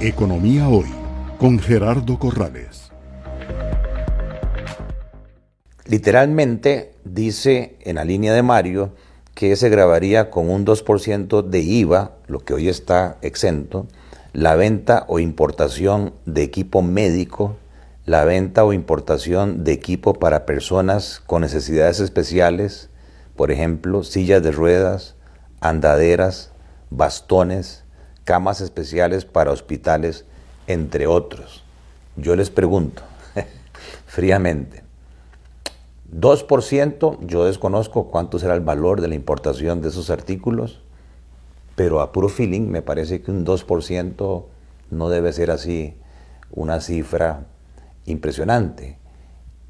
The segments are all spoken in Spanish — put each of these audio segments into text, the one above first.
Economía Hoy con Gerardo Corrales. Literalmente dice en la línea de Mario que se grabaría con un 2% de IVA, lo que hoy está exento, la venta o importación de equipo médico, la venta o importación de equipo para personas con necesidades especiales, por ejemplo, sillas de ruedas, andaderas, bastones, camas especiales para hospitales, entre otros. Yo les pregunto, fríamente, 2%, yo desconozco cuánto será el valor de la importación de esos artículos, pero a puro feeling me parece que un 2% no debe ser así una cifra impresionante.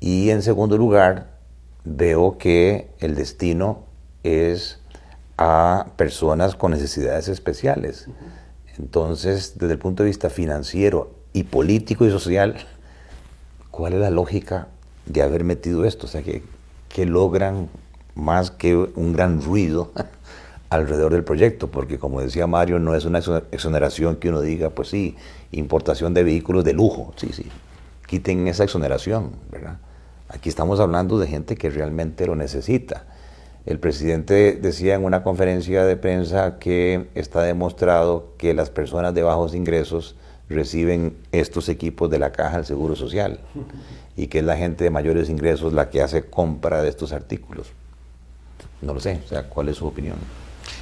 Y en segundo lugar, veo que el destino es a personas con necesidades especiales. Entonces, desde el punto de vista financiero y político y social, ¿cuál es la lógica de haber metido esto? O sea, que, logran más que un gran ruido alrededor del proyecto, porque como decía Mario, no es una exoneración que uno diga, pues sí, importación de vehículos de lujo, sí, sí, quiten esa exoneración, ¿verdad? Aquí estamos hablando de gente que realmente lo necesita. El presidente decía en una conferencia de prensa que está demostrado que las personas de bajos ingresos reciben estos equipos de la caja del Seguro Social y que es la gente de mayores ingresos la que hace compra de estos artículos. No lo sé, o sea, ¿cuál es su opinión?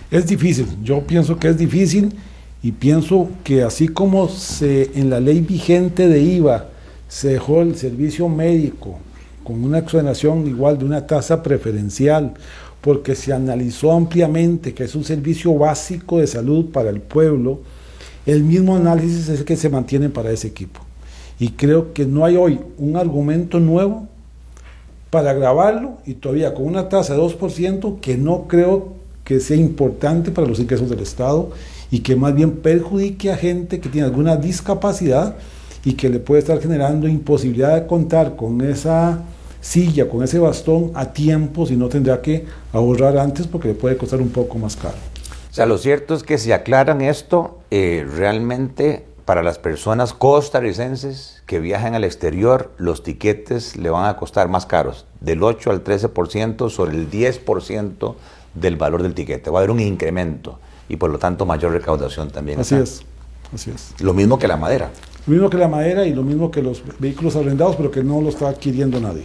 Es difícil, yo pienso que es difícil y pienso que así como se en la ley vigente de IVA se dejó el servicio médico con una exoneración igual de una tasa preferencial, porque se analizó ampliamente que es un servicio básico de salud para el pueblo, el mismo análisis es el que se mantiene para ese equipo. Y creo que no hay hoy un argumento nuevo para grabarlo y todavía con una tasa de 2% que no creo que sea importante para los ingresos del Estado y que más bien perjudique a gente que tiene alguna discapacidad y que le puede estar generando imposibilidad de contar con esa silla, con ese bastón a tiempo, si no tendrá que ahorrar antes porque le puede costar un poco más caro. O sea, lo cierto es que si aclaran esto, eh, realmente para las personas costarricenses que viajan al exterior, los tiquetes le van a costar más caros, del 8 al 13% sobre el 10% del valor del tiquete. Va a haber un incremento y por lo tanto mayor recaudación también. Así es, así es. Lo mismo que la madera. Lo mismo que la madera y lo mismo que los vehículos arrendados, pero que no lo está adquiriendo nadie.